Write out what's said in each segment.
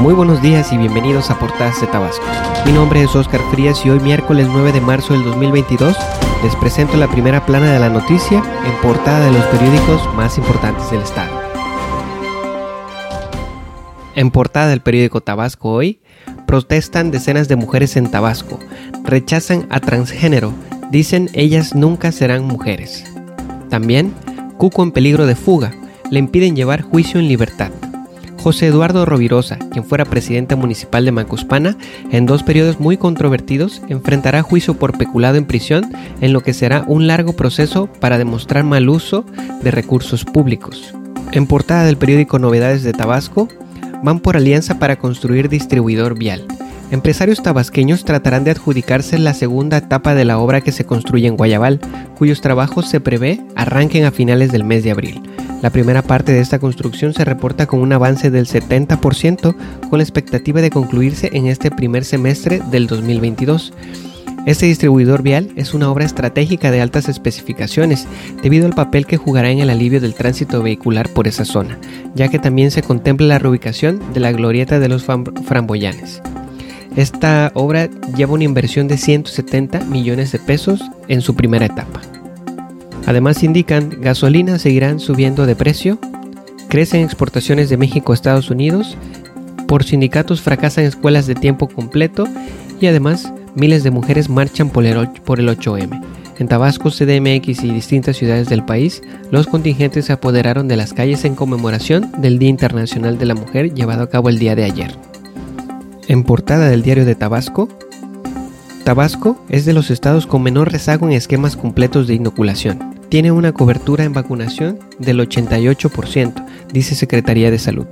Muy buenos días y bienvenidos a Portadas de Tabasco. Mi nombre es Oscar Frías y hoy miércoles 9 de marzo del 2022 les presento la primera plana de la noticia en portada de los periódicos más importantes del estado. En portada del periódico Tabasco hoy, protestan decenas de mujeres en Tabasco, rechazan a transgénero, dicen ellas nunca serán mujeres. También, Cuco en peligro de fuga, le impiden llevar juicio en libertad. José Eduardo Rovirosa, quien fuera presidente municipal de Macuspana, en dos periodos muy controvertidos, enfrentará juicio por peculado en prisión en lo que será un largo proceso para demostrar mal uso de recursos públicos. En portada del periódico Novedades de Tabasco, van por alianza para construir distribuidor vial. Empresarios tabasqueños tratarán de adjudicarse la segunda etapa de la obra que se construye en Guayabal, cuyos trabajos se prevé arranquen a finales del mes de abril. La primera parte de esta construcción se reporta con un avance del 70% con la expectativa de concluirse en este primer semestre del 2022. Este distribuidor vial es una obra estratégica de altas especificaciones debido al papel que jugará en el alivio del tránsito vehicular por esa zona, ya que también se contempla la reubicación de la glorieta de los framboyanes. Esta obra lleva una inversión de 170 millones de pesos en su primera etapa. Además indican, gasolina seguirán subiendo de precio, crecen exportaciones de México a Estados Unidos, por sindicatos fracasan escuelas de tiempo completo y además miles de mujeres marchan por el 8M. En Tabasco, CDMX y distintas ciudades del país, los contingentes se apoderaron de las calles en conmemoración del Día Internacional de la Mujer llevado a cabo el día de ayer. En portada del diario de Tabasco, Tabasco es de los estados con menor rezago en esquemas completos de inoculación tiene una cobertura en vacunación del 88%, dice Secretaría de Salud.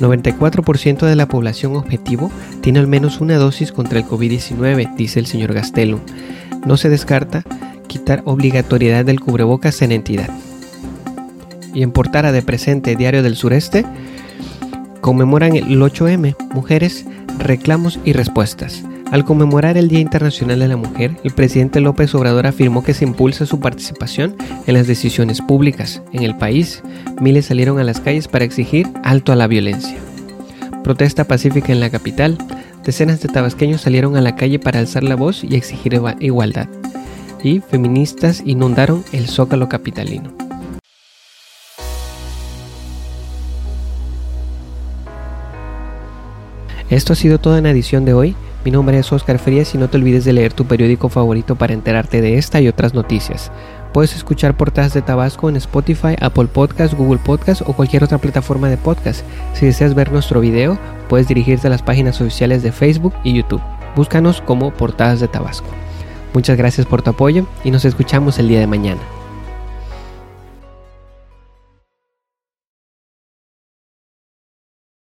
94% de la población objetivo tiene al menos una dosis contra el COVID-19, dice el señor Gastelum. No se descarta quitar obligatoriedad del cubrebocas en entidad. Y en portada de presente Diario del Sureste, conmemoran el 8M, mujeres, reclamos y respuestas. Al conmemorar el Día Internacional de la Mujer, el presidente López Obrador afirmó que se impulsa su participación en las decisiones públicas. En el país, miles salieron a las calles para exigir alto a la violencia. Protesta pacífica en la capital, decenas de tabasqueños salieron a la calle para alzar la voz y exigir igualdad. Y feministas inundaron el zócalo capitalino. Esto ha sido toda en edición de hoy. Mi nombre es Oscar Frías y no te olvides de leer tu periódico favorito para enterarte de esta y otras noticias. Puedes escuchar Portadas de Tabasco en Spotify, Apple Podcast, Google Podcast o cualquier otra plataforma de podcast. Si deseas ver nuestro video, puedes dirigirte a las páginas oficiales de Facebook y YouTube. Búscanos como Portadas de Tabasco. Muchas gracias por tu apoyo y nos escuchamos el día de mañana.